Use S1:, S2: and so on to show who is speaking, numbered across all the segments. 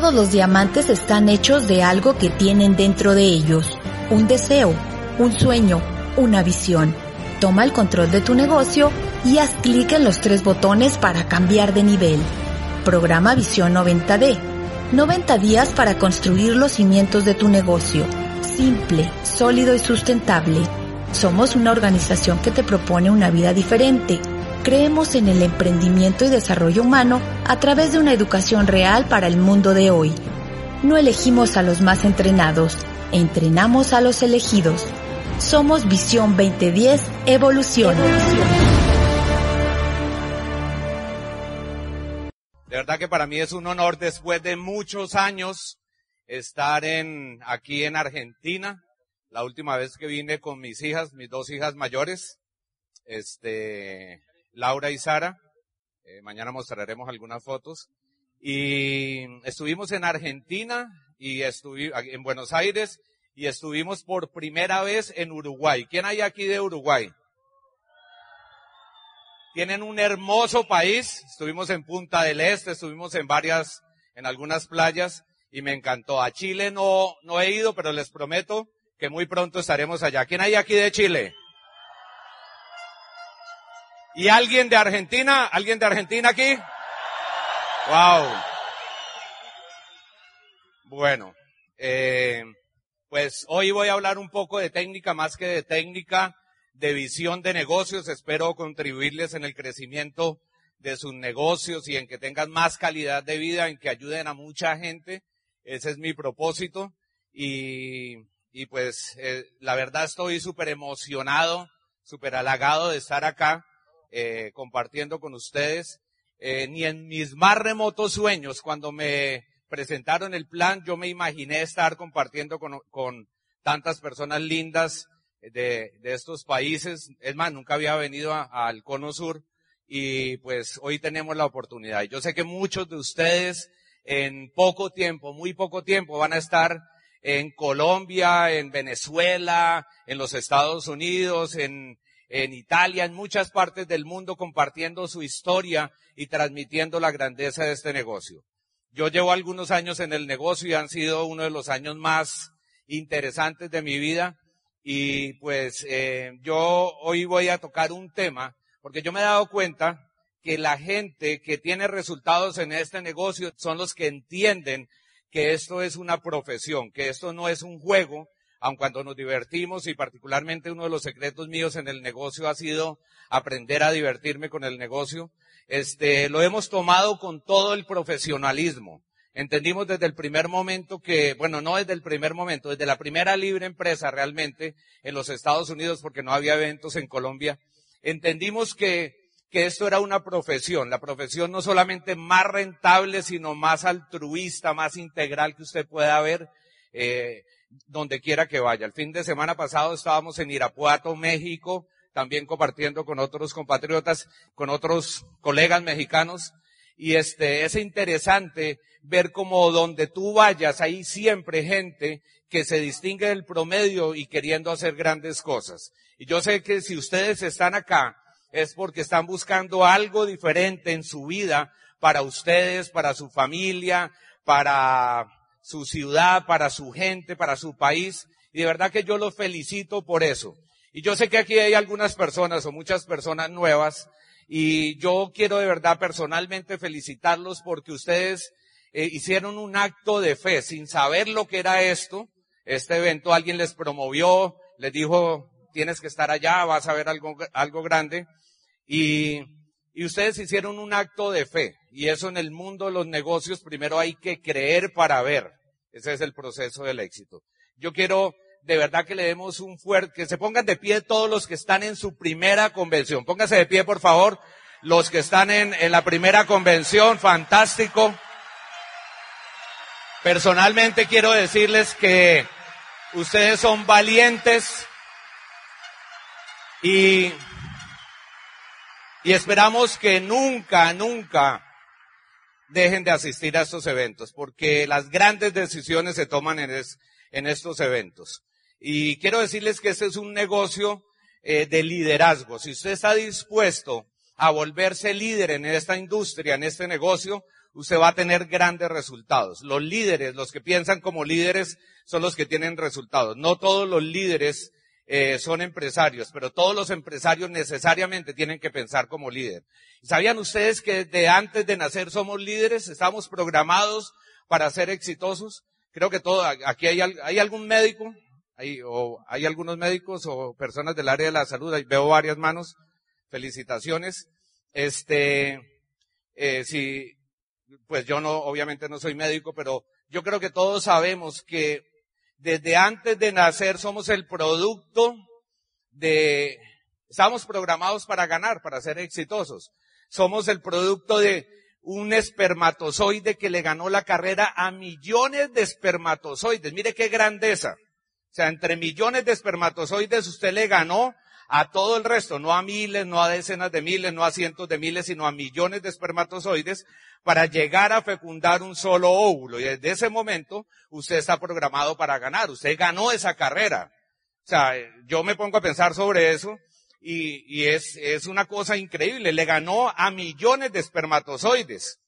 S1: Todos los diamantes están hechos de algo que tienen dentro de ellos. Un deseo, un sueño, una visión. Toma el control de tu negocio y haz clic en los tres botones para cambiar de nivel. Programa Visión 90D. 90 días para construir los cimientos de tu negocio. Simple, sólido y sustentable. Somos una organización que te propone una vida diferente. Creemos en el emprendimiento y desarrollo humano a través de una educación real para el mundo de hoy. No elegimos a los más entrenados, entrenamos a los elegidos. Somos Visión 2010 Evolución.
S2: De verdad que para mí es un honor después de muchos años estar en, aquí en Argentina. La última vez que vine con mis hijas, mis dos hijas mayores, este, Laura y Sara. Eh, mañana mostraremos algunas fotos. Y estuvimos en Argentina y estuvimos en Buenos Aires y estuvimos por primera vez en Uruguay. ¿Quién hay aquí de Uruguay? Tienen un hermoso país. Estuvimos en Punta del Este, estuvimos en varias, en algunas playas y me encantó. A Chile no, no he ido, pero les prometo que muy pronto estaremos allá. ¿Quién hay aquí de Chile? ¿Y alguien de Argentina? ¿Alguien de Argentina aquí? Wow. Bueno, eh, pues hoy voy a hablar un poco de técnica más que de técnica, de visión de negocios. Espero contribuirles en el crecimiento de sus negocios y en que tengan más calidad de vida, en que ayuden a mucha gente. Ese es mi propósito. Y, y pues eh, la verdad estoy súper emocionado, súper halagado de estar acá eh, compartiendo con ustedes. Eh, ni en mis más remotos sueños, cuando me presentaron el plan, yo me imaginé estar compartiendo con, con tantas personas lindas de, de, estos países. Es más, nunca había venido al Cono Sur y pues hoy tenemos la oportunidad. Yo sé que muchos de ustedes en poco tiempo, muy poco tiempo, van a estar en Colombia, en Venezuela, en los Estados Unidos, en, en Italia, en muchas partes del mundo compartiendo su historia y transmitiendo la grandeza de este negocio. Yo llevo algunos años en el negocio y han sido uno de los años más interesantes de mi vida y pues eh, yo hoy voy a tocar un tema porque yo me he dado cuenta que la gente que tiene resultados en este negocio son los que entienden que esto es una profesión, que esto no es un juego, aun cuando nos divertimos y particularmente uno de los secretos míos en el negocio ha sido aprender a divertirme con el negocio, este, lo hemos tomado con todo el profesionalismo. Entendimos desde el primer momento que, bueno, no desde el primer momento, desde la primera libre empresa realmente en los Estados Unidos, porque no había eventos en Colombia, entendimos que, que esto era una profesión, la profesión no solamente más rentable, sino más altruista, más integral que usted pueda ver. Eh, donde quiera que vaya. El fin de semana pasado estábamos en Irapuato, México, también compartiendo con otros compatriotas, con otros colegas mexicanos. Y este, es interesante ver cómo donde tú vayas hay siempre gente que se distingue del promedio y queriendo hacer grandes cosas. Y yo sé que si ustedes están acá es porque están buscando algo diferente en su vida para ustedes, para su familia, para su ciudad, para su gente, para su país. Y de verdad que yo los felicito por eso. Y yo sé que aquí hay algunas personas o muchas personas nuevas y yo quiero de verdad personalmente felicitarlos porque ustedes eh, hicieron un acto de fe sin saber lo que era esto. Este evento alguien les promovió, les dijo, tienes que estar allá, vas a ver algo, algo grande. Y, y ustedes hicieron un acto de fe. Y eso en el mundo de los negocios primero hay que creer para ver. Ese es el proceso del éxito. Yo quiero de verdad que le demos un fuerte, que se pongan de pie todos los que están en su primera convención. Pónganse de pie, por favor. Los que están en, en la primera convención, fantástico. Personalmente quiero decirles que ustedes son valientes y, y esperamos que nunca, nunca dejen de asistir a estos eventos, porque las grandes decisiones se toman en, estos eventos. Y quiero decirles que este es un negocio eh, de liderazgo. Si usted está dispuesto a volverse líder en esta industria, en este negocio, usted va a tener grandes resultados. Los líderes, los que piensan como líderes, son los que tienen resultados. No todos los líderes eh, son empresarios, pero todos los empresarios necesariamente tienen que pensar como líder. ¿Sabían ustedes que desde antes de nacer somos líderes? Estamos programados para ser exitosos. Creo que todo, aquí hay, algún médico, hay, o hay algunos médicos o personas del área de la salud, veo varias manos. Felicitaciones. Este, eh, si, pues yo no, obviamente no soy médico, pero yo creo que todos sabemos que desde antes de nacer somos el producto de, estamos programados para ganar, para ser exitosos. Somos el producto de un espermatozoide que le ganó la carrera a millones de espermatozoides. Mire qué grandeza. O sea, entre millones de espermatozoides usted le ganó a todo el resto, no a miles, no a decenas de miles, no a cientos de miles, sino a millones de espermatozoides para llegar a fecundar un solo óvulo. Y desde ese momento usted está programado para ganar. Usted ganó esa carrera. O sea, yo me pongo a pensar sobre eso y, y es, es una cosa increíble. Le ganó a millones de espermatozoides.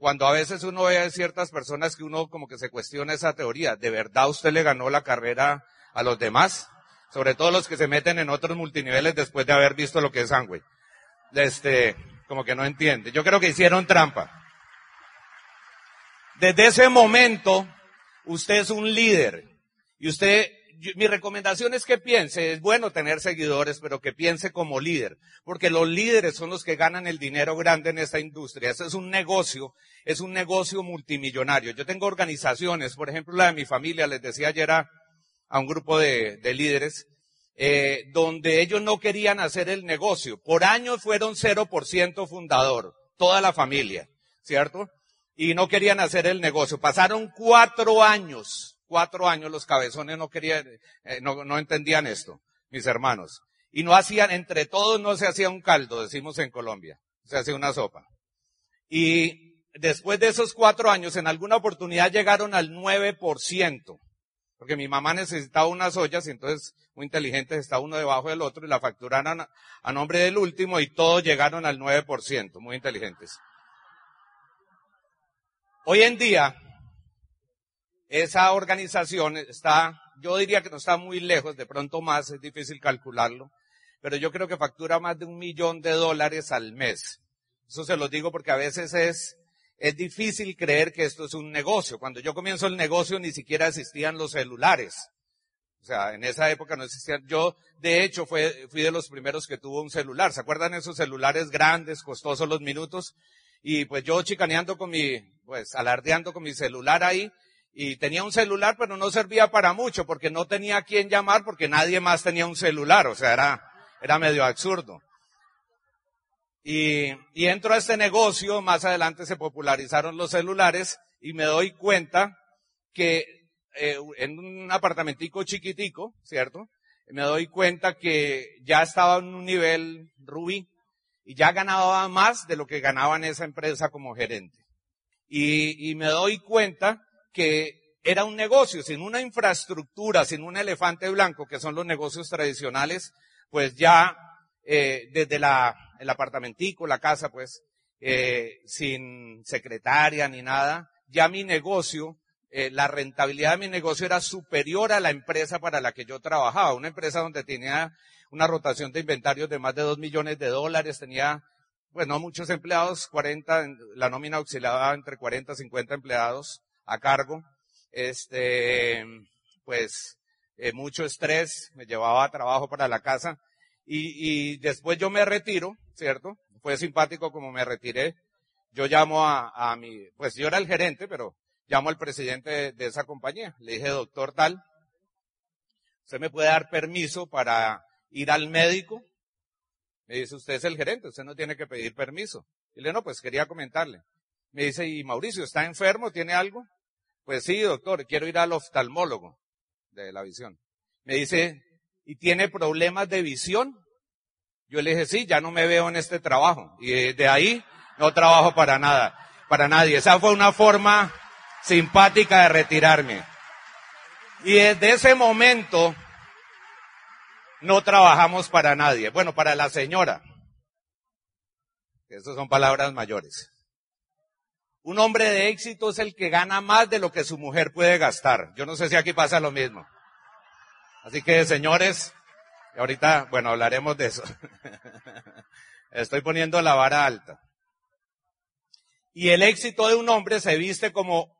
S2: Cuando a veces uno ve a ciertas personas que uno como que se cuestiona esa teoría, ¿de verdad usted le ganó la carrera a los demás? Sobre todo los que se meten en otros multiniveles después de haber visto lo que es sangre. Este, como que no entiende. Yo creo que hicieron trampa. Desde ese momento, usted es un líder. Y usted, mi recomendación es que piense, es bueno tener seguidores, pero que piense como líder. Porque los líderes son los que ganan el dinero grande en esta industria. Eso es un negocio, es un negocio multimillonario. Yo tengo organizaciones, por ejemplo la de mi familia, les decía ayer a, a un grupo de, de líderes, eh, donde ellos no querían hacer el negocio. Por años fueron 0% fundador, toda la familia, ¿cierto? Y no querían hacer el negocio. Pasaron cuatro años, cuatro años los cabezones no querían, eh, no, no entendían esto, mis hermanos. Y no hacían, entre todos no se hacía un caldo, decimos en Colombia, se hacía una sopa. Y después de esos cuatro años, en alguna oportunidad llegaron al 9% porque mi mamá necesitaba unas ollas y entonces muy inteligentes está uno debajo del otro y la facturaron a, a nombre del último y todos llegaron al 9%, muy inteligentes. Hoy en día, esa organización está, yo diría que no está muy lejos, de pronto más, es difícil calcularlo, pero yo creo que factura más de un millón de dólares al mes. Eso se lo digo porque a veces es es difícil creer que esto es un negocio. Cuando yo comienzo el negocio ni siquiera existían los celulares. O sea, en esa época no existían. Yo, de hecho, fui de los primeros que tuvo un celular. ¿Se acuerdan esos celulares grandes, costosos los minutos? Y pues yo chicaneando con mi, pues alardeando con mi celular ahí. Y tenía un celular, pero no servía para mucho porque no tenía a quién llamar porque nadie más tenía un celular. O sea, era, era medio absurdo. Y, y entro a este negocio, más adelante se popularizaron los celulares y me doy cuenta que eh, en un apartamentico chiquitico, ¿cierto? Me doy cuenta que ya estaba en un nivel rubí y ya ganaba más de lo que ganaba en esa empresa como gerente. Y, y me doy cuenta que era un negocio sin una infraestructura, sin un elefante blanco, que son los negocios tradicionales, pues ya eh, desde la el apartamentico, la casa, pues, eh, sin secretaria ni nada, ya mi negocio, eh, la rentabilidad de mi negocio era superior a la empresa para la que yo trabajaba, una empresa donde tenía una rotación de inventarios de más de dos millones de dólares, tenía, pues no muchos empleados, 40, la nómina oscilaba entre 40 y 50 empleados a cargo, este, pues, eh, mucho estrés, me llevaba trabajo para la casa, y, y después yo me retiro, ¿cierto? Fue simpático como me retiré. Yo llamo a, a mi, pues yo era el gerente, pero llamo al presidente de, esa compañía. Le dije, doctor tal, ¿usted me puede dar permiso para ir al médico? Me dice, usted es el gerente, usted no tiene que pedir permiso. Y le no, pues quería comentarle. Me dice, ¿y Mauricio está enfermo? ¿Tiene algo? Pues sí, doctor, quiero ir al oftalmólogo de la visión. Me dice, ¿y tiene problemas de visión? Yo le dije, sí, ya no me veo en este trabajo. Y de ahí no trabajo para nada, para nadie. Esa fue una forma simpática de retirarme. Y desde ese momento no trabajamos para nadie. Bueno, para la señora. esas son palabras mayores. Un hombre de éxito es el que gana más de lo que su mujer puede gastar. Yo no sé si aquí pasa lo mismo. Así que, señores, ahorita, bueno, hablaremos de eso. Estoy poniendo la vara alta. Y el éxito de un hombre se viste como,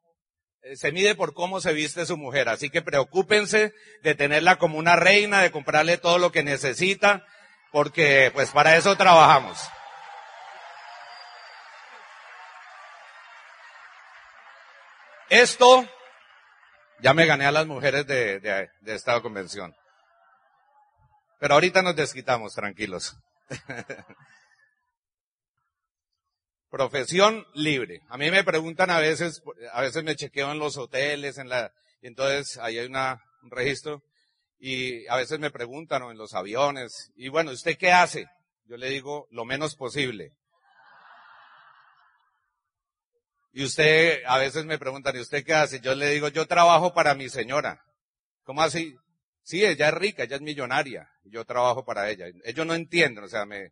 S2: eh, se mide por cómo se viste su mujer. Así que preocúpense de tenerla como una reina, de comprarle todo lo que necesita, porque pues para eso trabajamos. Esto, ya me gané a las mujeres de, de, de esta convención. Pero ahorita nos desquitamos, tranquilos. Profesión libre. A mí me preguntan a veces, a veces me chequeo en los hoteles, en la, y entonces ahí hay una, un registro, y a veces me preguntan o en los aviones, y bueno, ¿usted qué hace? Yo le digo lo menos posible. Y usted, a veces me preguntan, ¿y usted qué hace? Yo le digo, yo trabajo para mi señora. ¿Cómo así? Sí, ella es rica, ella es millonaria. Yo trabajo para ella. Ellos no entienden, o sea, me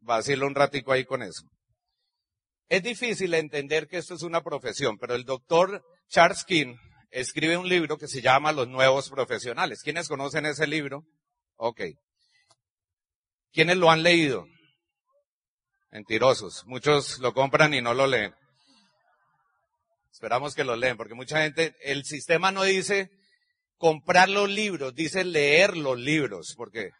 S2: vacilo un ratico ahí con eso. Es difícil entender que esto es una profesión, pero el doctor Charles King escribe un libro que se llama Los Nuevos Profesionales. ¿Quiénes conocen ese libro? Ok. ¿Quiénes lo han leído? Mentirosos. Muchos lo compran y no lo leen. Esperamos que lo leen, porque mucha gente, el sistema no dice comprar los libros, dice leer los libros, porque.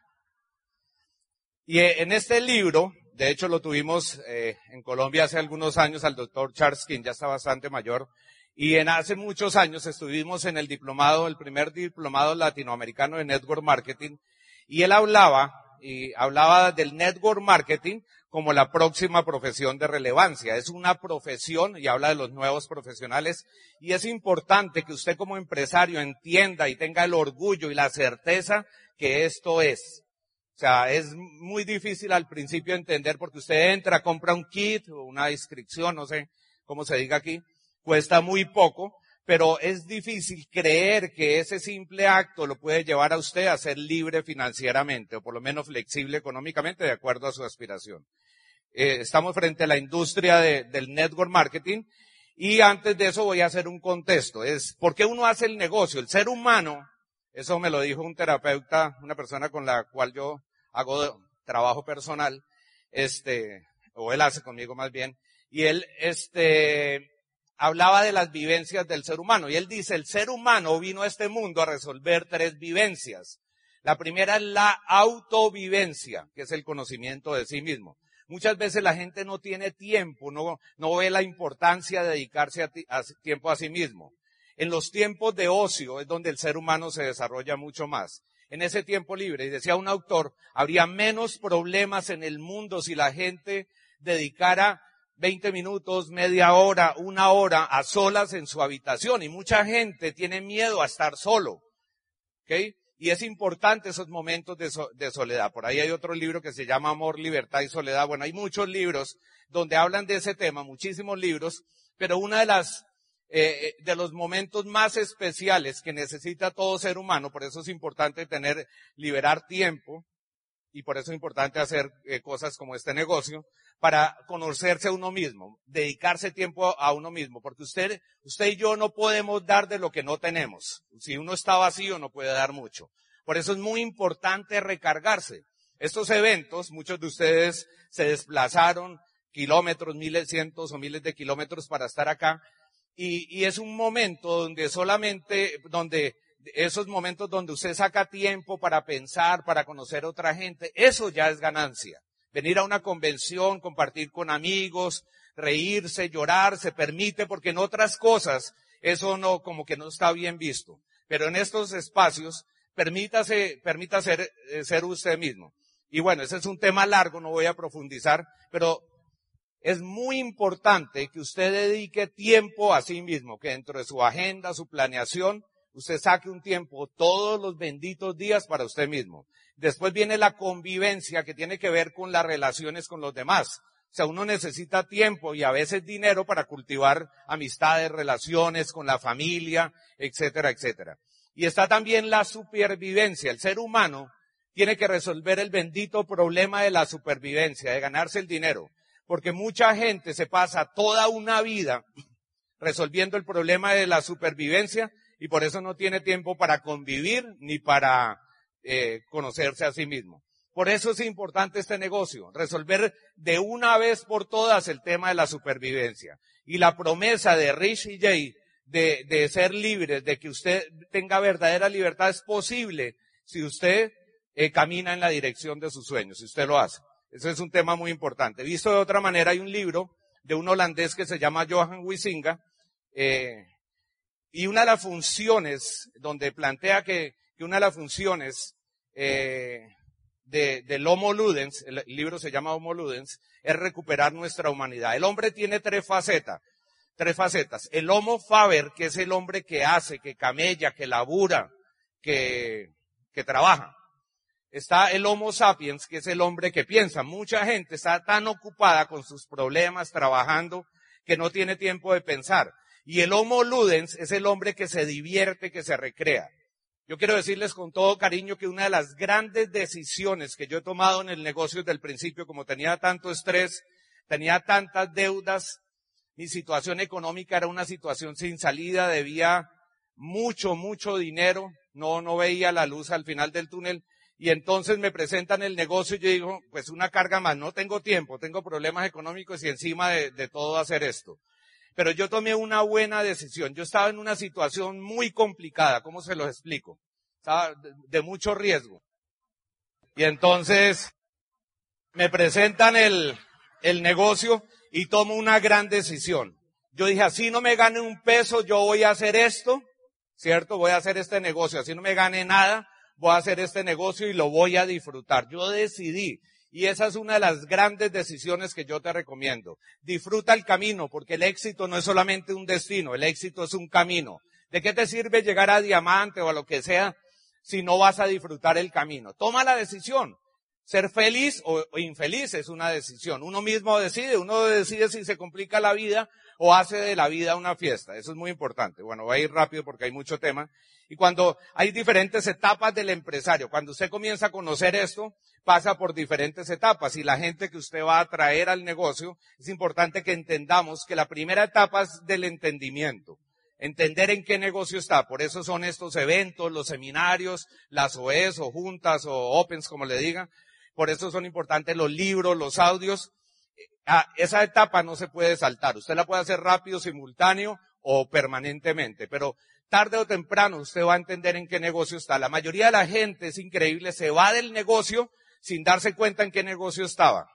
S2: Y en este libro, de hecho, lo tuvimos eh, en Colombia hace algunos años al doctor Charles King, ya está bastante mayor. Y en hace muchos años estuvimos en el diplomado, el primer diplomado latinoamericano de Network Marketing. Y él hablaba, y hablaba del Network Marketing como la próxima profesión de relevancia. Es una profesión y habla de los nuevos profesionales. Y es importante que usted como empresario entienda y tenga el orgullo y la certeza que esto es. O sea, es muy difícil al principio entender porque usted entra, compra un kit o una inscripción, no sé cómo se diga aquí, cuesta muy poco, pero es difícil creer que ese simple acto lo puede llevar a usted a ser libre financieramente o por lo menos flexible económicamente de acuerdo a su aspiración. Eh, estamos frente a la industria del network marketing y antes de eso voy a hacer un contexto. Es, ¿por qué uno hace el negocio? El ser humano eso me lo dijo un terapeuta, una persona con la cual yo hago trabajo personal, este, o él hace conmigo más bien, y él, este, hablaba de las vivencias del ser humano. Y él dice, el ser humano vino a este mundo a resolver tres vivencias. La primera es la autovivencia, que es el conocimiento de sí mismo. Muchas veces la gente no tiene tiempo, no, no ve la importancia de dedicarse a tiempo a sí mismo. En los tiempos de ocio es donde el ser humano se desarrolla mucho más. En ese tiempo libre, y decía un autor, habría menos problemas en el mundo si la gente dedicara 20 minutos, media hora, una hora a solas en su habitación. Y mucha gente tiene miedo a estar solo. ¿Ok? Y es importante esos momentos de, de, soledad. Por ahí hay otro libro que se llama Amor, Libertad y Soledad. Bueno, hay muchos libros donde hablan de ese tema, muchísimos libros, pero una de las eh, eh, de los momentos más especiales que necesita todo ser humano, por eso es importante tener, liberar tiempo, y por eso es importante hacer eh, cosas como este negocio, para conocerse a uno mismo, dedicarse tiempo a uno mismo, porque usted, usted y yo no podemos dar de lo que no tenemos. Si uno está vacío no puede dar mucho. Por eso es muy importante recargarse. Estos eventos, muchos de ustedes se desplazaron kilómetros, miles, cientos o miles de kilómetros para estar acá, y, y es un momento donde solamente, donde esos momentos donde usted saca tiempo para pensar, para conocer a otra gente, eso ya es ganancia. Venir a una convención, compartir con amigos, reírse, llorar, se permite porque en otras cosas eso no, como que no está bien visto. Pero en estos espacios, permítase, permita ser, eh, ser usted mismo. Y bueno, ese es un tema largo, no voy a profundizar, pero es muy importante que usted dedique tiempo a sí mismo, que dentro de su agenda, su planeación, usted saque un tiempo todos los benditos días para usted mismo. Después viene la convivencia que tiene que ver con las relaciones con los demás. O sea, uno necesita tiempo y a veces dinero para cultivar amistades, relaciones con la familia, etcétera, etcétera. Y está también la supervivencia. El ser humano tiene que resolver el bendito problema de la supervivencia, de ganarse el dinero. Porque mucha gente se pasa toda una vida resolviendo el problema de la supervivencia y por eso no tiene tiempo para convivir ni para eh, conocerse a sí mismo. Por eso es importante este negocio, resolver de una vez por todas el tema de la supervivencia. Y la promesa de Rich y Jay de, de ser libres, de que usted tenga verdadera libertad es posible si usted eh, camina en la dirección de sus sueños, si usted lo hace. Eso es un tema muy importante. Visto de otra manera, hay un libro de un holandés que se llama Johan Wisinga, eh, y una de las funciones, donde plantea que, que una de las funciones eh, de, del Homo Ludens, el libro se llama Homo Ludens, es recuperar nuestra humanidad. El hombre tiene tres facetas, tres facetas. El Homo Faber, que es el hombre que hace, que camella, que labura, que, que trabaja. Está el Homo sapiens, que es el hombre que piensa. Mucha gente está tan ocupada con sus problemas, trabajando, que no tiene tiempo de pensar. Y el Homo ludens es el hombre que se divierte, que se recrea. Yo quiero decirles con todo cariño que una de las grandes decisiones que yo he tomado en el negocio desde el principio, como tenía tanto estrés, tenía tantas deudas, mi situación económica era una situación sin salida, debía mucho, mucho dinero, no, no veía la luz al final del túnel. Y entonces me presentan el negocio y yo digo, pues una carga más, no tengo tiempo, tengo problemas económicos y encima de, de todo hacer esto. Pero yo tomé una buena decisión. Yo estaba en una situación muy complicada, ¿cómo se lo explico? Estaba de mucho riesgo. Y entonces me presentan el, el negocio y tomo una gran decisión. Yo dije, así no me gane un peso, yo voy a hacer esto, ¿cierto? Voy a hacer este negocio. Así no me gane nada, voy a hacer este negocio y lo voy a disfrutar. Yo decidí. Y esa es una de las grandes decisiones que yo te recomiendo. Disfruta el camino, porque el éxito no es solamente un destino, el éxito es un camino. ¿De qué te sirve llegar a diamante o a lo que sea si no vas a disfrutar el camino? Toma la decisión. Ser feliz o, infeliz es una decisión. Uno mismo decide, uno decide si se complica la vida o hace de la vida una fiesta. Eso es muy importante. Bueno, voy a ir rápido porque hay mucho tema. Y cuando hay diferentes etapas del empresario, cuando usted comienza a conocer esto, pasa por diferentes etapas y la gente que usted va a traer al negocio, es importante que entendamos que la primera etapa es del entendimiento entender en qué negocio está. Por eso son estos eventos, los seminarios, las OEs o juntas o opens, como le digan, por eso son importantes los libros, los audios. Ah, esa etapa no se puede saltar. Usted la puede hacer rápido, simultáneo o permanentemente, pero tarde o temprano usted va a entender en qué negocio está. La mayoría de la gente, es increíble, se va del negocio sin darse cuenta en qué negocio estaba,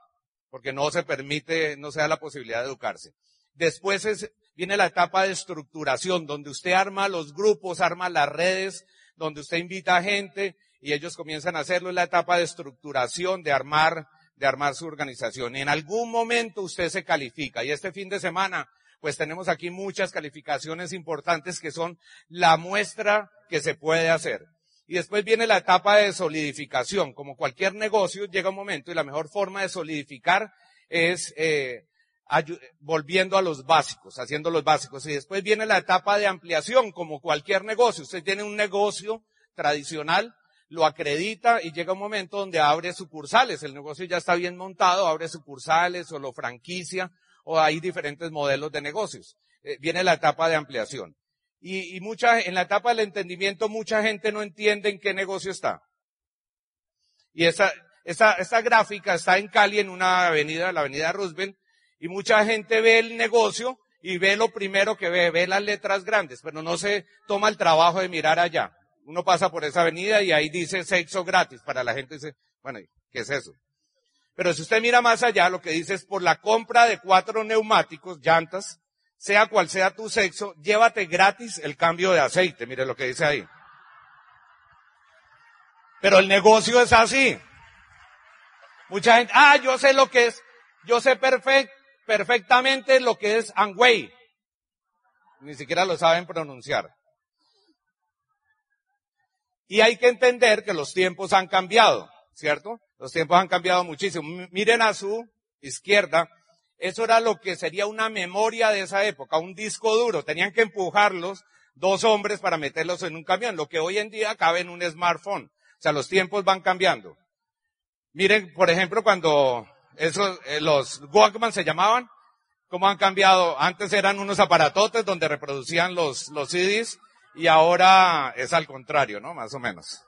S2: porque no se permite, no se da la posibilidad de educarse. Después es, viene la etapa de estructuración, donde usted arma los grupos, arma las redes, donde usted invita a gente, y ellos comienzan a hacerlo en la etapa de estructuración, de armar, de armar su organización. Y en algún momento usted se califica. Y este fin de semana, pues tenemos aquí muchas calificaciones importantes que son la muestra que se puede hacer. Y después viene la etapa de solidificación. Como cualquier negocio, llega un momento y la mejor forma de solidificar es eh, volviendo a los básicos, haciendo los básicos. Y después viene la etapa de ampliación, como cualquier negocio. Usted tiene un negocio tradicional, lo acredita y llega un momento donde abre sucursales. El negocio ya está bien montado, abre sucursales o lo franquicia o hay diferentes modelos de negocios. Eh, viene la etapa de ampliación. Y, y mucha, en la etapa del entendimiento mucha gente no entiende en qué negocio está. Y esa, esa, esta gráfica está en Cali en una avenida, la avenida Roosevelt, y mucha gente ve el negocio y ve lo primero que ve, ve las letras grandes, pero no se toma el trabajo de mirar allá. Uno pasa por esa avenida y ahí dice sexo gratis. Para la gente dice, bueno, ¿qué es eso? Pero si usted mira más allá, lo que dice es por la compra de cuatro neumáticos, llantas, sea cual sea tu sexo, llévate gratis el cambio de aceite. Mire lo que dice ahí. Pero el negocio es así. Mucha gente, ah, yo sé lo que es, yo sé perfect, perfectamente lo que es Angway. Ni siquiera lo saben pronunciar. Y hay que entender que los tiempos han cambiado, ¿cierto? Los tiempos han cambiado muchísimo. Miren a su izquierda, eso era lo que sería una memoria de esa época, un disco duro. Tenían que empujarlos dos hombres para meterlos en un camión, lo que hoy en día cabe en un smartphone. O sea, los tiempos van cambiando. Miren, por ejemplo, cuando esos, eh, los Walkman se llamaban, cómo han cambiado. Antes eran unos aparatotes donde reproducían los, los CDs y ahora es al contrario, ¿no? Más o menos.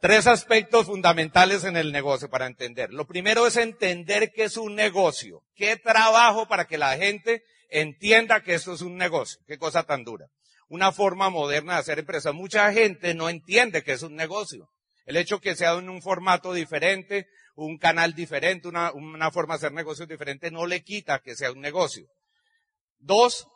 S2: Tres aspectos fundamentales en el negocio para entender. Lo primero es entender que es un negocio. ¿Qué trabajo para que la gente entienda que esto es un negocio? Qué cosa tan dura. Una forma moderna de hacer empresa. Mucha gente no entiende que es un negocio. El hecho que sea en un formato diferente, un canal diferente, una, una forma de hacer negocios diferente, no le quita que sea un negocio. Dos,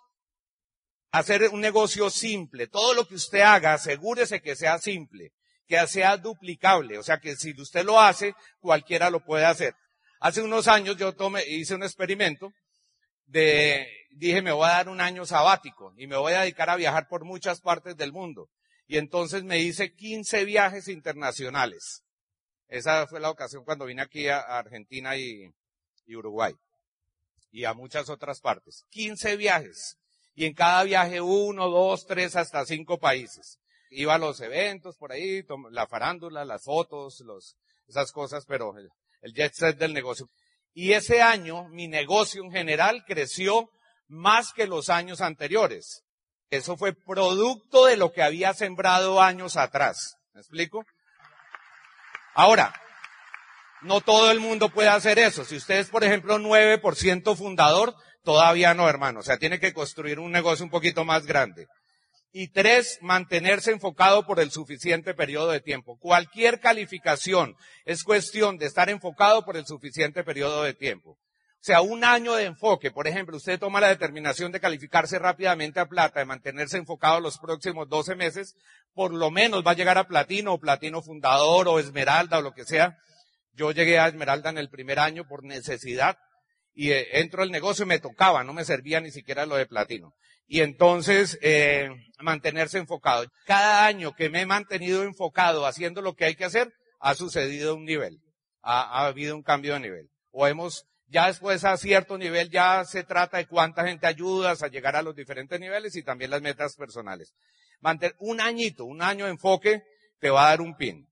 S2: hacer un negocio simple. Todo lo que usted haga, asegúrese que sea simple que sea duplicable, o sea que si usted lo hace, cualquiera lo puede hacer. Hace unos años yo tomé, hice un experimento de, dije me voy a dar un año sabático y me voy a dedicar a viajar por muchas partes del mundo. Y entonces me hice 15 viajes internacionales. Esa fue la ocasión cuando vine aquí a Argentina y, y Uruguay. Y a muchas otras partes. 15 viajes. Y en cada viaje uno, dos, tres, hasta cinco países iba a los eventos por ahí, la farándula, las fotos, los, esas cosas, pero el, el jet set del negocio. Y ese año mi negocio en general creció más que los años anteriores. Eso fue producto de lo que había sembrado años atrás. ¿Me explico? Ahora, no todo el mundo puede hacer eso. Si usted es, por ejemplo, 9% fundador, todavía no, hermano. O sea, tiene que construir un negocio un poquito más grande. Y tres, mantenerse enfocado por el suficiente periodo de tiempo. Cualquier calificación es cuestión de estar enfocado por el suficiente periodo de tiempo. O sea, un año de enfoque. Por ejemplo, usted toma la determinación de calificarse rápidamente a plata, de mantenerse enfocado los próximos 12 meses, por lo menos va a llegar a platino o platino fundador o esmeralda o lo que sea. Yo llegué a esmeralda en el primer año por necesidad y eh, entro al negocio y me tocaba, no me servía ni siquiera lo de platino y entonces eh, mantenerse enfocado. Cada año que me he mantenido enfocado haciendo lo que hay que hacer, ha sucedido un nivel, ha, ha habido un cambio de nivel. O hemos, ya después a cierto nivel ya se trata de cuánta gente ayudas a llegar a los diferentes niveles y también las metas personales. Mantener un añito, un año de enfoque te va a dar un pin.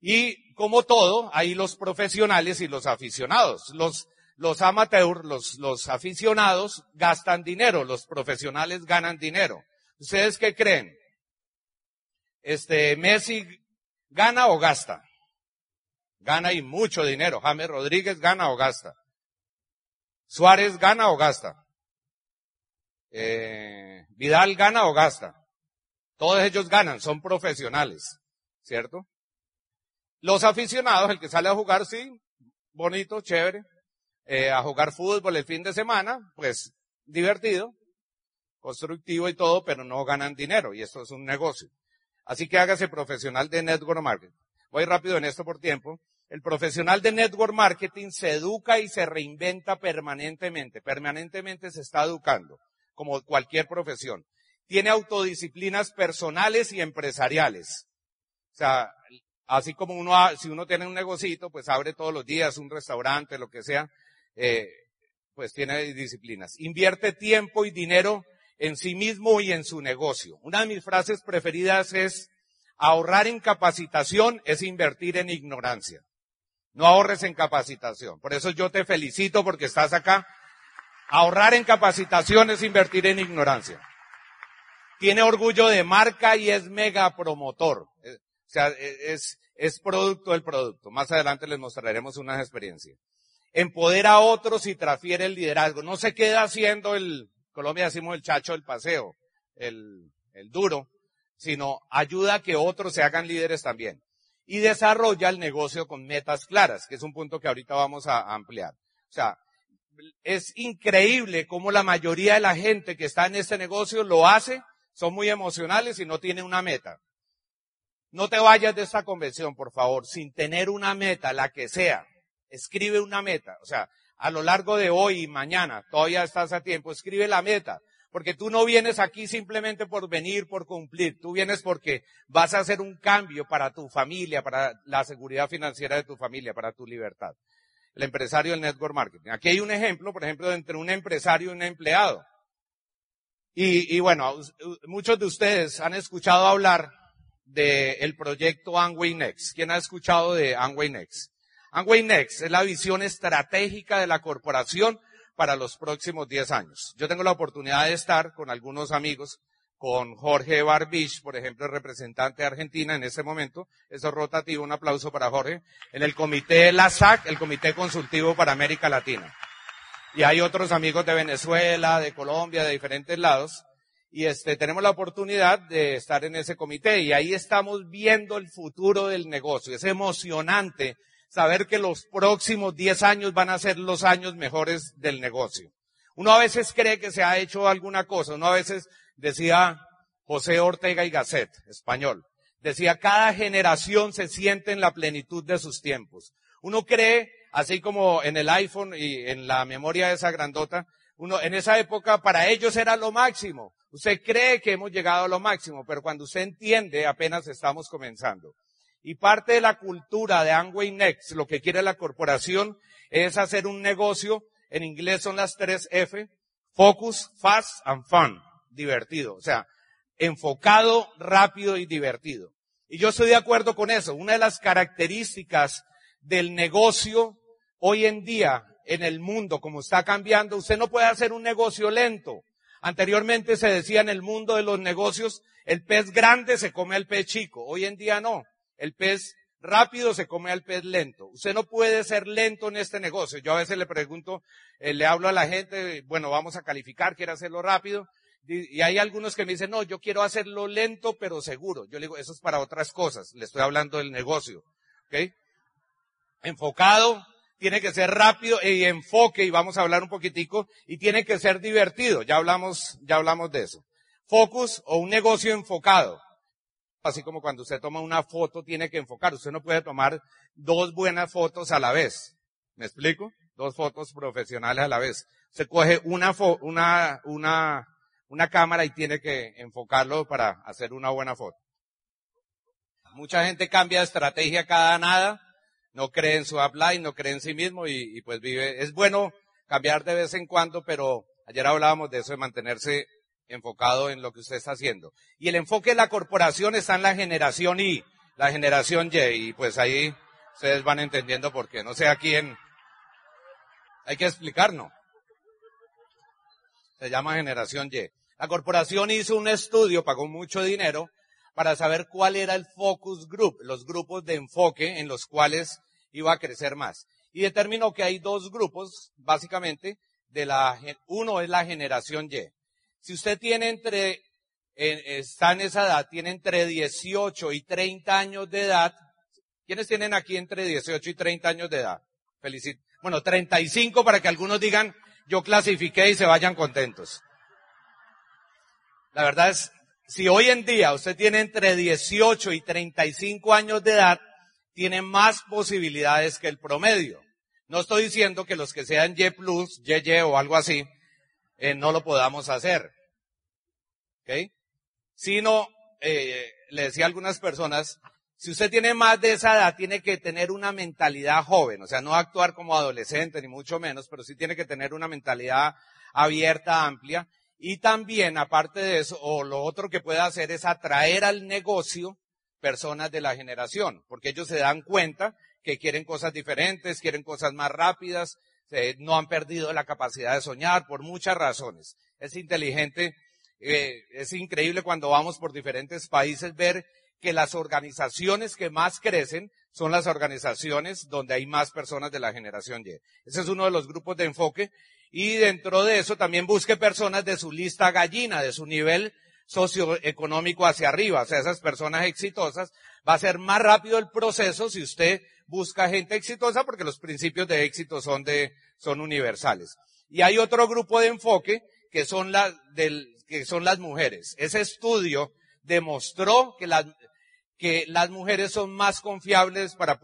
S2: Y como todo, hay los profesionales y los aficionados. Los los amateurs, los, los aficionados gastan dinero, los profesionales ganan dinero. ¿Ustedes qué creen? Este, Messi gana o gasta? Gana y mucho dinero. James Rodríguez gana o gasta. Suárez gana o gasta. Eh, Vidal gana o gasta. Todos ellos ganan, son profesionales, ¿cierto? Los aficionados, el que sale a jugar, sí, bonito, chévere, eh, a jugar fútbol el fin de semana, pues divertido, constructivo y todo, pero no ganan dinero y esto es un negocio. Así que hágase profesional de network marketing. Voy rápido en esto por tiempo. El profesional de network marketing se educa y se reinventa permanentemente. Permanentemente se está educando, como cualquier profesión. Tiene autodisciplinas personales y empresariales. O sea, así como uno, si uno tiene un negocito, pues abre todos los días un restaurante, lo que sea, eh, pues tiene disciplinas. Invierte tiempo y dinero en sí mismo y en su negocio. Una de mis frases preferidas es, ahorrar en capacitación es invertir en ignorancia. No ahorres en capacitación. Por eso yo te felicito porque estás acá. Ahorrar en capacitación es invertir en ignorancia. Tiene orgullo de marca y es mega promotor. Eh, o sea, e, es, es producto del producto. Más adelante les mostraremos unas experiencias empodera a otros y transfiere el liderazgo. No se queda haciendo el, Colombia decimos el chacho del paseo, el, el duro, sino ayuda a que otros se hagan líderes también. Y desarrolla el negocio con metas claras, que es un punto que ahorita vamos a ampliar. O sea, es increíble cómo la mayoría de la gente que está en este negocio lo hace, son muy emocionales y no tiene una meta. No te vayas de esta convención, por favor, sin tener una meta, la que sea. Escribe una meta. O sea, a lo largo de hoy y mañana, todavía estás a tiempo, escribe la meta. Porque tú no vienes aquí simplemente por venir, por cumplir. Tú vienes porque vas a hacer un cambio para tu familia, para la seguridad financiera de tu familia, para tu libertad. El empresario del network marketing. Aquí hay un ejemplo, por ejemplo, entre un empresario y un empleado. Y, bueno, muchos de ustedes han escuchado hablar del proyecto Amway Next. ¿Quién ha escuchado de Amway Next? Amway Next es la visión estratégica de la corporación para los próximos 10 años. Yo tengo la oportunidad de estar con algunos amigos, con Jorge Barbich, por ejemplo, el representante de Argentina en ese momento. Eso es rotativo, un aplauso para Jorge. En el comité LASAC, el comité consultivo para América Latina. Y hay otros amigos de Venezuela, de Colombia, de diferentes lados y este, tenemos la oportunidad de estar en ese comité y ahí estamos viendo el futuro del negocio. Es emocionante saber que los próximos 10 años van a ser los años mejores del negocio. Uno a veces cree que se ha hecho alguna cosa, uno a veces decía José Ortega y Gasset, español, decía cada generación se siente en la plenitud de sus tiempos. Uno cree, así como en el iPhone y en la memoria de esa grandota, uno, en esa época para ellos era lo máximo. Usted cree que hemos llegado a lo máximo, pero cuando usted entiende, apenas estamos comenzando. Y parte de la cultura de Amway Next, lo que quiere la corporación, es hacer un negocio, en inglés son las tres F, focus, fast and fun, divertido. O sea, enfocado, rápido y divertido. Y yo estoy de acuerdo con eso. Una de las características del negocio hoy en día en el mundo, como está cambiando, usted no puede hacer un negocio lento. Anteriormente se decía en el mundo de los negocios, el pez grande se come al pez chico. Hoy en día no. El pez rápido se come al pez lento. Usted no puede ser lento en este negocio. Yo a veces le pregunto, eh, le hablo a la gente, bueno, vamos a calificar, quiere hacerlo rápido. Y hay algunos que me dicen, no, yo quiero hacerlo lento pero seguro. Yo le digo, eso es para otras cosas. Le estoy hablando del negocio. ¿Ok? Enfocado, tiene que ser rápido y enfoque, y vamos a hablar un poquitico, y tiene que ser divertido, ya hablamos, ya hablamos de eso. Focus o un negocio enfocado. Así como cuando usted toma una foto, tiene que enfocar. Usted no puede tomar dos buenas fotos a la vez. ¿Me explico? Dos fotos profesionales a la vez. Se coge una, una, una, una cámara y tiene que enfocarlo para hacer una buena foto. Mucha gente cambia de estrategia cada nada no cree en su upline, no cree en sí mismo y, pues vive. Es bueno cambiar de vez en cuando, pero ayer hablábamos de eso de mantenerse enfocado en lo que usted está haciendo. Y el enfoque de la corporación está en la generación Y, la generación Y, y pues ahí ustedes van entendiendo por qué. No sé a quién. Hay que explicarnos. Se llama generación Y. La corporación hizo un estudio, pagó mucho dinero para saber cuál era el focus group, los grupos de enfoque en los cuales iba a crecer más. Y determinó que hay dos grupos, básicamente, de la, uno es la generación Y. Si usted tiene entre, está en esa edad, tiene entre 18 y 30 años de edad, ¿quiénes tienen aquí entre 18 y 30 años de edad? Felicito. Bueno, 35 para que algunos digan, yo clasifiqué y se vayan contentos. La verdad es, si hoy en día usted tiene entre 18 y 35 años de edad, tiene más posibilidades que el promedio. No estoy diciendo que los que sean Y plus, YY o algo así, eh, no lo podamos hacer. ¿Ok? Sino, eh, le decía a algunas personas, si usted tiene más de esa edad, tiene que tener una mentalidad joven, o sea, no actuar como adolescente, ni mucho menos, pero sí tiene que tener una mentalidad abierta, amplia, y también, aparte de eso, o lo otro que puede hacer es atraer al negocio personas de la generación, porque ellos se dan cuenta que quieren cosas diferentes, quieren cosas más rápidas, no han perdido la capacidad de soñar por muchas razones. Es inteligente, eh, es increíble cuando vamos por diferentes países ver que las organizaciones que más crecen son las organizaciones donde hay más personas de la generación Y. Ese es uno de los grupos de enfoque y dentro de eso también busque personas de su lista gallina, de su nivel socioeconómico hacia arriba, o sea, esas personas exitosas. Va a ser más rápido el proceso si usted busca gente exitosa porque los principios de éxito son de, son universales. Y hay otro grupo de enfoque que son las, del, que son las mujeres. Ese estudio demostró que las, que las mujeres son más confiables para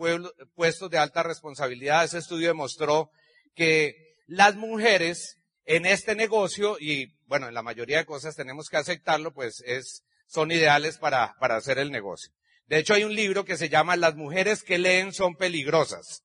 S2: puestos de alta responsabilidad. Ese estudio demostró que las mujeres en este negocio, y bueno, en la mayoría de cosas tenemos que aceptarlo, pues es, son ideales para, para hacer el negocio. De hecho, hay un libro que se llama Las mujeres que leen son peligrosas.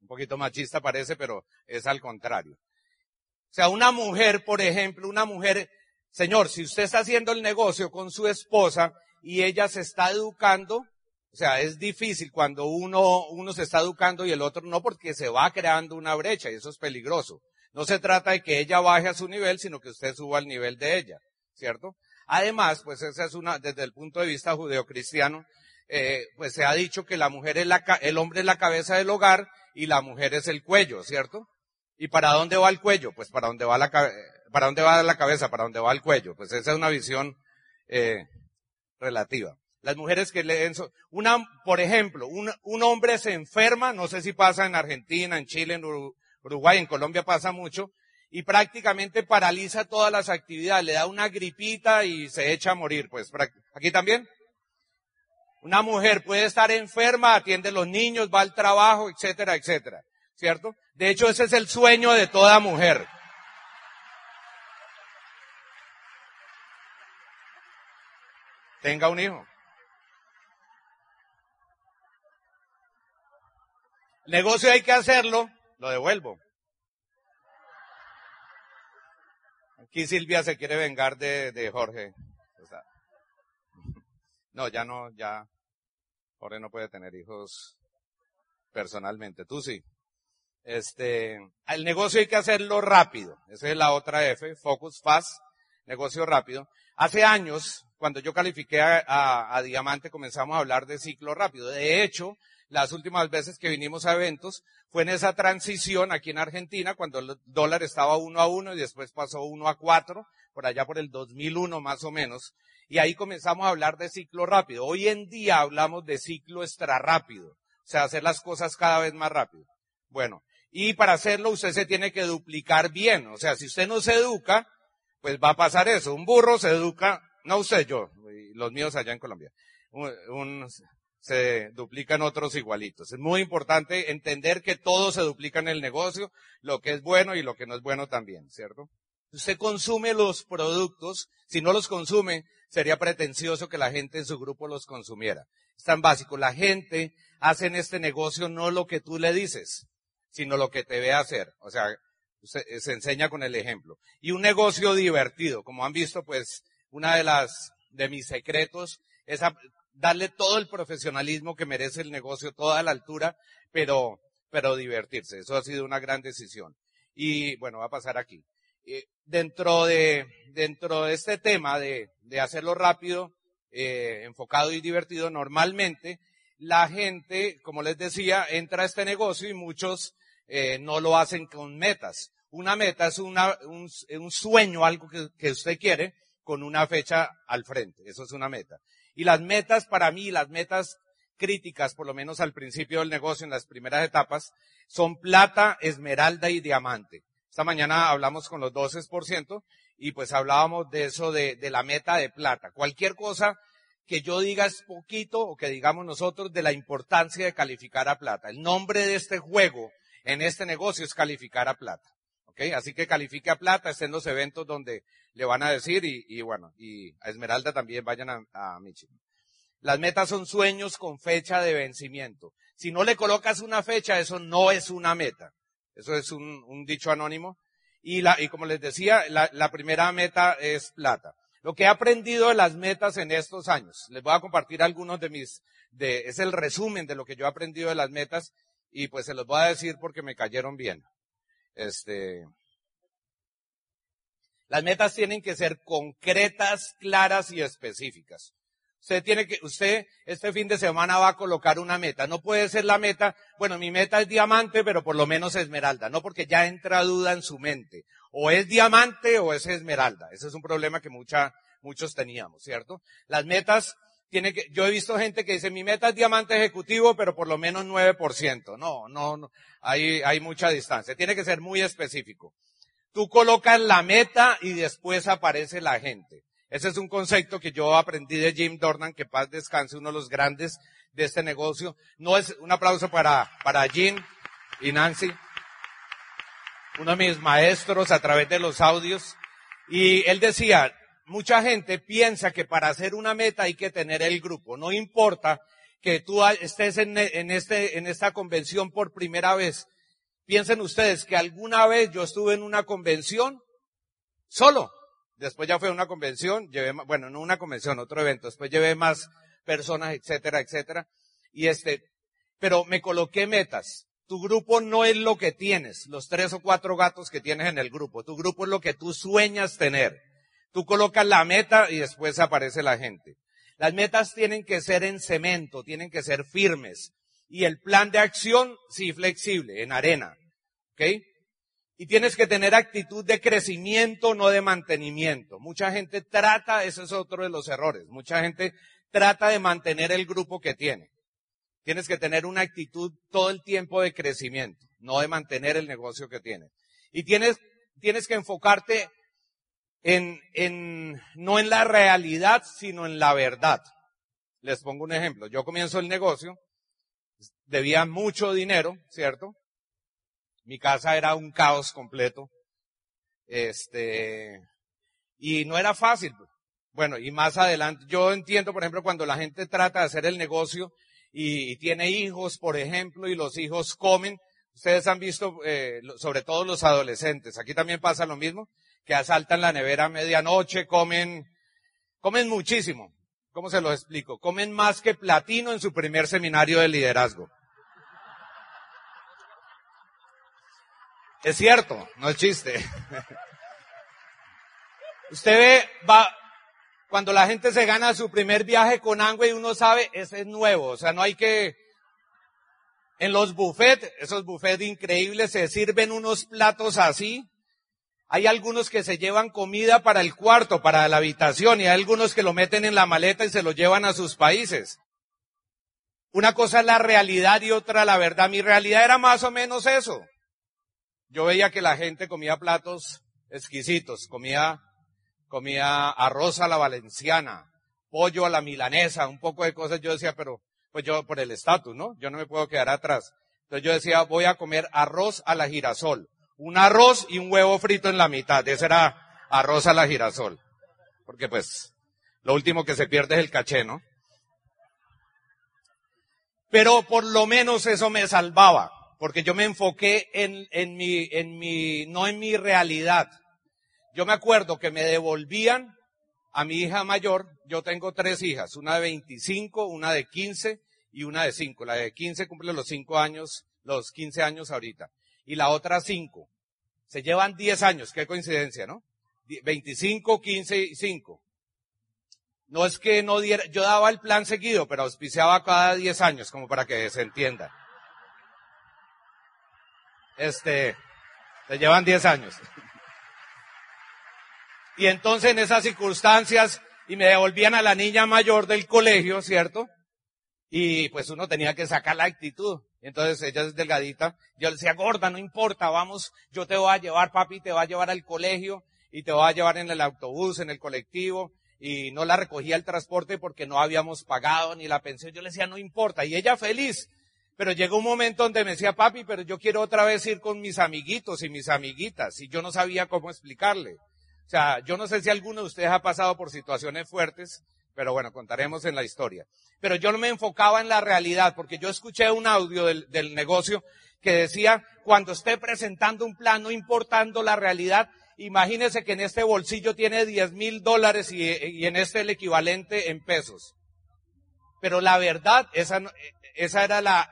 S2: Un poquito machista parece, pero es al contrario. O sea, una mujer, por ejemplo, una mujer señor, si usted está haciendo el negocio con su esposa y ella se está educando, o sea, es difícil cuando uno, uno se está educando y el otro no, porque se va creando una brecha y eso es peligroso. No se trata de que ella baje a su nivel, sino que usted suba al nivel de ella, ¿cierto? Además, pues esa es una, desde el punto de vista judeocristiano, eh, pues se ha dicho que la mujer es la, el hombre es la cabeza del hogar y la mujer es el cuello, ¿cierto? ¿Y para dónde va el cuello? Pues para dónde va la, para dónde va la cabeza, para dónde va el cuello. Pues esa es una visión, eh, relativa. Las mujeres que leen, una, por ejemplo, un, un hombre se enferma, no sé si pasa en Argentina, en Chile, en Uruguay, en Colombia pasa mucho, y prácticamente paraliza todas las actividades, le da una gripita y se echa a morir. Pues aquí también. Una mujer puede estar enferma, atiende a los niños, va al trabajo, etcétera, etcétera. ¿Cierto? De hecho, ese es el sueño de toda mujer. Tenga un hijo. negocio hay que hacerlo, lo devuelvo. Aquí Silvia se quiere vengar de, de Jorge. no, ya no, ya Jorge no puede tener hijos personalmente. Tú sí. Este, el negocio hay que hacerlo rápido. Esa es la otra F, focus fast, negocio rápido. Hace años, cuando yo califiqué a, a, Diamante, comenzamos a hablar de ciclo rápido. De hecho, las últimas veces que vinimos a eventos fue en esa transición aquí en Argentina, cuando el dólar estaba uno a uno y después pasó uno a cuatro, por allá por el 2001 más o menos. Y ahí comenzamos a hablar de ciclo rápido. Hoy en día hablamos de ciclo extra rápido. O sea, hacer las cosas cada vez más rápido. Bueno, y para hacerlo usted se tiene que duplicar bien. O sea, si usted no se educa, pues va a pasar eso. Un burro se educa, no usted, yo, los míos allá en Colombia. Un, se duplican otros igualitos. Es muy importante entender que todo se duplica en el negocio, lo que es bueno y lo que no es bueno también, ¿cierto? Usted consume los productos, si no los consume, sería pretencioso que la gente en su grupo los consumiera. Es tan básico. La gente hace en este negocio no lo que tú le dices, sino lo que te ve hacer. O sea, se, se enseña con el ejemplo. Y un negocio divertido. Como han visto, pues, una de las, de mis secretos es darle todo el profesionalismo que merece el negocio, toda la altura, pero, pero divertirse. Eso ha sido una gran decisión. Y bueno, va a pasar aquí. Eh, dentro de, dentro de este tema de, de hacerlo rápido, eh, enfocado y divertido, normalmente la gente, como les decía, entra a este negocio y muchos eh, no lo hacen con metas. Una meta es una, un, un sueño, algo que, que usted quiere, con una fecha al frente. Eso es una meta. Y las metas para mí, las metas críticas, por lo menos al principio del negocio, en las primeras etapas, son plata, esmeralda y diamante. Esta mañana hablamos con los 12% y pues hablábamos de eso de, de la meta de plata. Cualquier cosa que yo diga es poquito o que digamos nosotros de la importancia de calificar a plata. El nombre de este juego en este negocio es calificar a plata. Así que califique a plata, estén los eventos donde le van a decir y, y bueno, y a Esmeralda también vayan a, a Michigan. Las metas son sueños con fecha de vencimiento. Si no le colocas una fecha, eso no es una meta. Eso es un, un dicho anónimo. Y, la, y como les decía, la, la primera meta es plata. Lo que he aprendido de las metas en estos años, les voy a compartir algunos de mis, de, es el resumen de lo que yo he aprendido de las metas y pues se los voy a decir porque me cayeron bien. Este, las metas tienen que ser concretas, claras y específicas. Usted tiene que, usted este fin de semana va a colocar una meta. No puede ser la meta, bueno, mi meta es diamante, pero por lo menos esmeralda. No porque ya entra duda en su mente. O es diamante o es esmeralda. Ese es un problema que muchos teníamos, ¿cierto? Las metas tiene que, yo he visto gente que dice, mi meta es diamante ejecutivo, pero por lo menos 9%. No, no, no. Hay, hay mucha distancia. Tiene que ser muy específico. Tú colocas la meta y después aparece la gente. Ese es un concepto que yo aprendí de Jim Dornan, que paz descanse, uno de los grandes de este negocio. No es un aplauso para, para Jim y Nancy, uno de mis maestros a través de los audios. Y él decía, mucha gente piensa que para hacer una meta hay que tener el grupo. No importa que tú estés en, en, este, en esta convención por primera vez. Piensen ustedes que alguna vez yo estuve en una convención solo. Después ya fue una convención, llevé, bueno, no una convención, otro evento. Después llevé más personas, etcétera, etcétera. Y este, pero me coloqué metas. Tu grupo no es lo que tienes, los tres o cuatro gatos que tienes en el grupo. Tu grupo es lo que tú sueñas tener. Tú colocas la meta y después aparece la gente. Las metas tienen que ser en cemento, tienen que ser firmes. Y el plan de acción, sí, flexible, en arena. ¿Ok? Y tienes que tener actitud de crecimiento, no de mantenimiento. Mucha gente trata, ese es otro de los errores, mucha gente trata de mantener el grupo que tiene. Tienes que tener una actitud todo el tiempo de crecimiento, no de mantener el negocio que tienes. Y tienes, tienes que enfocarte en, en, no en la realidad, sino en la verdad. Les pongo un ejemplo. Yo comienzo el negocio, debía mucho dinero, ¿cierto? Mi casa era un caos completo. Este, y no era fácil. Bueno, y más adelante, yo entiendo, por ejemplo, cuando la gente trata de hacer el negocio y, tiene hijos, por ejemplo, y los hijos comen, ustedes han visto, eh, sobre todo los adolescentes, aquí también pasa lo mismo, que asaltan la nevera a medianoche, comen, comen muchísimo. ¿Cómo se lo explico? Comen más que platino en su primer seminario de liderazgo. Es cierto, no es chiste. Usted ve, va, cuando la gente se gana su primer viaje con y uno sabe, ese es nuevo, o sea, no hay que, en los buffets, esos buffets increíbles, se sirven unos platos así. Hay algunos que se llevan comida para el cuarto, para la habitación, y hay algunos que lo meten en la maleta y se lo llevan a sus países. Una cosa es la realidad y otra la verdad. Mi realidad era más o menos eso yo veía que la gente comía platos exquisitos, comía, comía arroz a la valenciana, pollo a la milanesa, un poco de cosas. Yo decía, pero, pues yo por el estatus, ¿no? Yo no me puedo quedar atrás. Entonces yo decía, voy a comer arroz a la girasol. Un arroz y un huevo frito en la mitad. Ese era arroz a la girasol. Porque pues, lo último que se pierde es el caché, ¿no? Pero por lo menos eso me salvaba porque yo me enfoqué en, mi, en mi, no en mi realidad. Yo me acuerdo que me devolvían a mi hija mayor, yo tengo tres hijas, una de 25, una de 15 y una de 5. La de 15 cumple los 5 años, los 15 años ahorita. Y la otra 5. Se llevan 10 años, qué coincidencia, ¿no? 25, 15 y 5. No es que no diera, yo daba el plan seguido, pero auspiciaba cada 10 años, como para que se entienda. Este, te llevan 10 años. Y entonces en esas circunstancias, y me devolvían a la niña mayor del colegio, ¿cierto? Y pues uno tenía que sacar la actitud. Entonces ella es delgadita. Yo le decía, gorda, no importa, vamos, yo te voy a llevar, papi, te voy a llevar al colegio y te voy a llevar en el autobús, en el colectivo. Y no la recogía el transporte porque no habíamos pagado ni la pensión. Yo le decía, no importa. Y ella feliz. Pero llegó un momento donde me decía, papi, pero yo quiero otra vez ir con mis amiguitos y mis amiguitas. Y yo no sabía cómo explicarle. O sea, yo no sé si alguno de ustedes ha pasado por situaciones fuertes, pero bueno, contaremos en la historia. Pero yo no me enfocaba en la realidad, porque yo escuché un audio del, del negocio que decía, cuando esté presentando un plan, no importando la realidad, imagínese que en este bolsillo tiene 10 mil dólares y, y en este el equivalente en pesos. Pero la verdad, esa, esa era la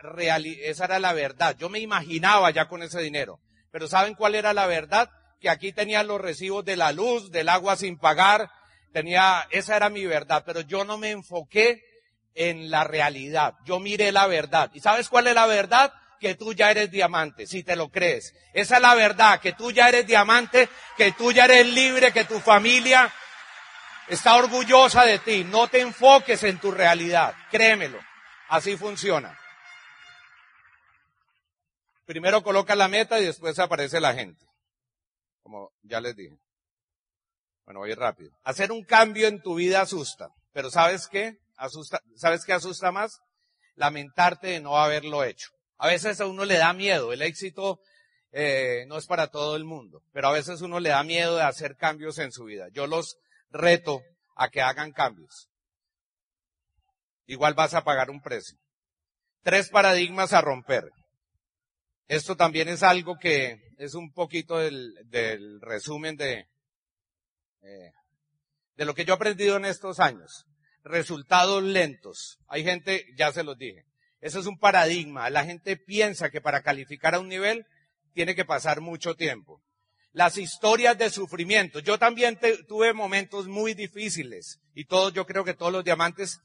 S2: esa era la verdad. Yo me imaginaba ya con ese dinero. Pero ¿saben cuál era la verdad? Que aquí tenía los recibos de la luz, del agua sin pagar, tenía, esa era mi verdad, pero yo no me enfoqué en la realidad. Yo miré la verdad. ¿Y sabes cuál es la verdad? Que tú ya eres diamante, si te lo crees. Esa es la verdad, que tú ya eres diamante, que tú ya eres libre, que tu familia está orgullosa de ti. No te enfoques en tu realidad, créemelo. Así funciona. Primero coloca la meta y después aparece la gente. Como ya les dije. Bueno, voy rápido. Hacer un cambio en tu vida asusta. Pero ¿sabes qué? Asusta, ¿sabes qué asusta más? Lamentarte de no haberlo hecho. A veces a uno le da miedo. El éxito eh, no es para todo el mundo. Pero a veces uno le da miedo de hacer cambios en su vida. Yo los reto a que hagan cambios igual vas a pagar un precio. Tres paradigmas a romper. Esto también es algo que es un poquito del, del resumen de, eh, de lo que yo he aprendido en estos años. Resultados lentos. Hay gente, ya se los dije. Eso es un paradigma. La gente piensa que para calificar a un nivel tiene que pasar mucho tiempo. Las historias de sufrimiento. Yo también tuve momentos muy difíciles y todos, yo creo que todos los diamantes,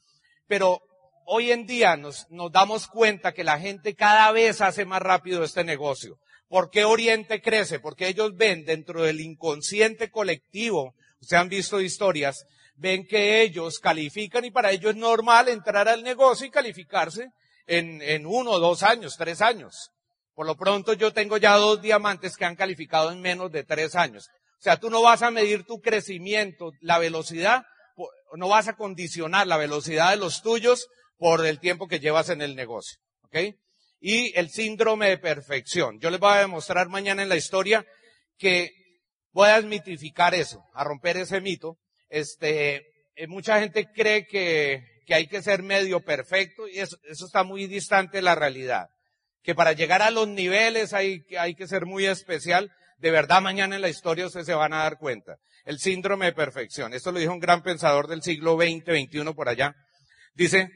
S2: pero hoy en día nos, nos damos cuenta que la gente cada vez hace más rápido este negocio. ¿Por qué Oriente crece? Porque ellos ven dentro del inconsciente colectivo, ustedes han visto historias, ven que ellos califican y para ellos es normal entrar al negocio y calificarse en, en uno, dos años, tres años. Por lo pronto yo tengo ya dos diamantes que han calificado en menos de tres años. O sea, tú no vas a medir tu crecimiento, la velocidad, no vas a condicionar la velocidad de los tuyos por el tiempo que llevas en el negocio. ¿Ok? Y el síndrome de perfección. Yo les voy a demostrar mañana en la historia que voy a desmitificar eso, a romper ese mito. Este, eh, mucha gente cree que, que hay que ser medio perfecto y eso, eso está muy distante de la realidad que para llegar a los niveles hay, hay que ser muy especial. De verdad, mañana en la historia ustedes se van a dar cuenta. El síndrome de perfección. Esto lo dijo un gran pensador del siglo XX, XXI por allá. Dice,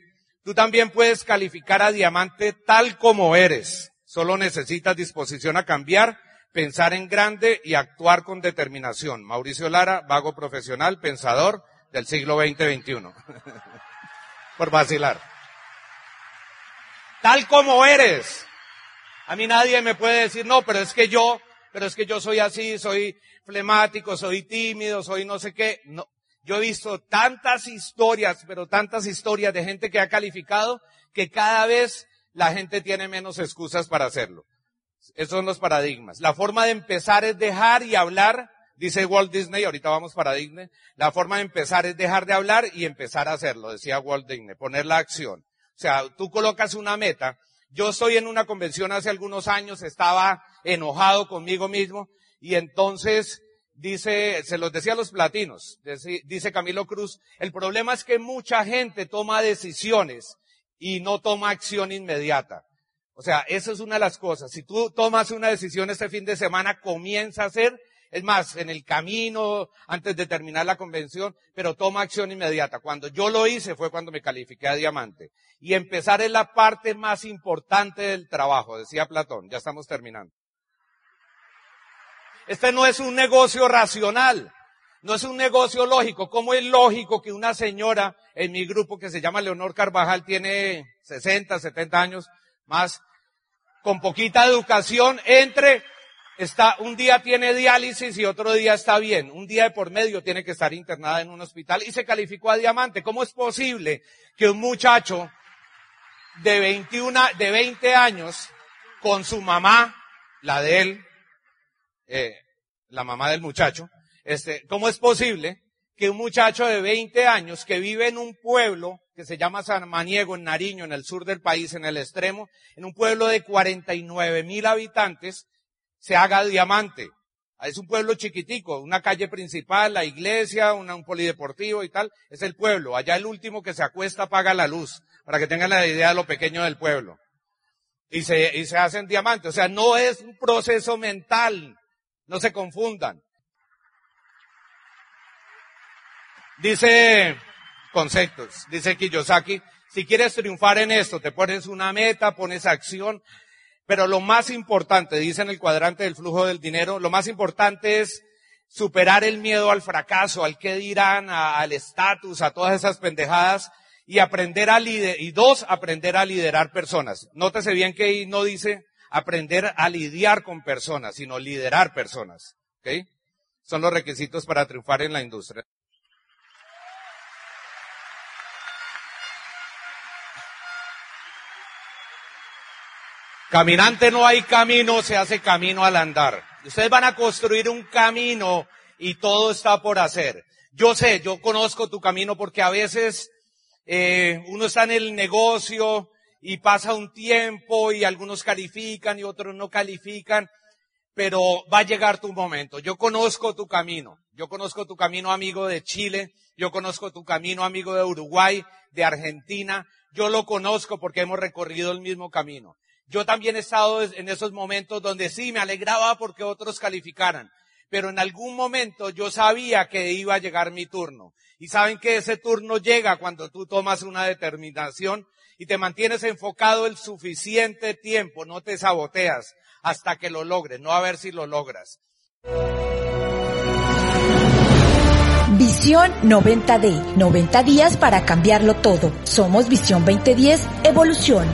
S2: tú también puedes calificar a diamante tal como eres. Solo necesitas disposición a cambiar, pensar en grande y actuar con determinación. Mauricio Lara, vago profesional, pensador del siglo XX, XXI. por vacilar. Tal como eres. A mí nadie me puede decir, no, pero es que yo, pero es que yo soy así, soy flemático, soy tímido, soy no sé qué. No. Yo he visto tantas historias, pero tantas historias de gente que ha calificado que cada vez la gente tiene menos excusas para hacerlo. Esos son los paradigmas. La forma de empezar es dejar y hablar, dice Walt Disney, ahorita vamos para Disney. La forma de empezar es dejar de hablar y empezar a hacerlo, decía Walt Disney, poner la acción. O sea, tú colocas una meta yo estoy en una convención hace algunos años, estaba enojado conmigo mismo y entonces dice, se los decía a los platinos, dice Camilo Cruz, el problema es que mucha gente toma decisiones y no toma acción inmediata. O sea, esa es una de las cosas. Si tú tomas una decisión este fin de semana, comienza a hacer es más, en el camino, antes de terminar la convención, pero toma acción inmediata. Cuando yo lo hice fue cuando me califiqué a diamante. Y empezar es la parte más importante del trabajo, decía Platón. Ya estamos terminando. Este no es un negocio racional. No es un negocio lógico. ¿Cómo es lógico que una señora en mi grupo que se llama Leonor Carvajal tiene 60, 70 años más, con poquita educación, entre está, un día tiene diálisis y otro día está bien. Un día de por medio tiene que estar internada en un hospital y se calificó a diamante. ¿Cómo es posible que un muchacho de 21, de 20 años, con su mamá, la de él, eh, la mamá del muchacho, este, ¿cómo es posible que un muchacho de 20 años que vive en un pueblo que se llama San Maniego, en Nariño, en el sur del país, en el extremo, en un pueblo de 49 mil habitantes, se haga diamante. Es un pueblo chiquitico, una calle principal, la iglesia, un polideportivo y tal. Es el pueblo. Allá el último que se acuesta apaga la luz, para que tengan la idea de lo pequeño del pueblo. Y se, y se hacen diamantes. O sea, no es un proceso mental. No se confundan. Dice conceptos, dice Kiyosaki, si quieres triunfar en esto, te pones una meta, pones acción, pero lo más importante, dice en el cuadrante del flujo del dinero, lo más importante es superar el miedo al fracaso, al qué dirán, al estatus, a todas esas pendejadas y aprender a liderar, y dos, aprender a liderar personas. Nótese bien que ahí no dice aprender a lidiar con personas, sino liderar personas. ¿Ok? Son los requisitos para triunfar en la industria. Caminante no hay camino, se hace camino al andar. Ustedes van a construir un camino y todo está por hacer. Yo sé, yo conozco tu camino porque a veces eh, uno está en el negocio y pasa un tiempo y algunos califican y otros no califican, pero va a llegar tu momento. Yo conozco tu camino. Yo conozco tu camino amigo de Chile. Yo conozco tu camino amigo de Uruguay, de Argentina. Yo lo conozco porque hemos recorrido el mismo camino. Yo también he estado en esos momentos donde sí me alegraba porque otros calificaran. pero en algún momento yo sabía que iba a llegar mi turno. Y saben que ese turno llega cuando tú tomas una determinación y te mantienes enfocado el suficiente tiempo, no te saboteas hasta que lo logres, no a ver si lo logras.
S1: Visión 90D, 90 días para cambiarlo todo. Somos Visión 2010, Evolución.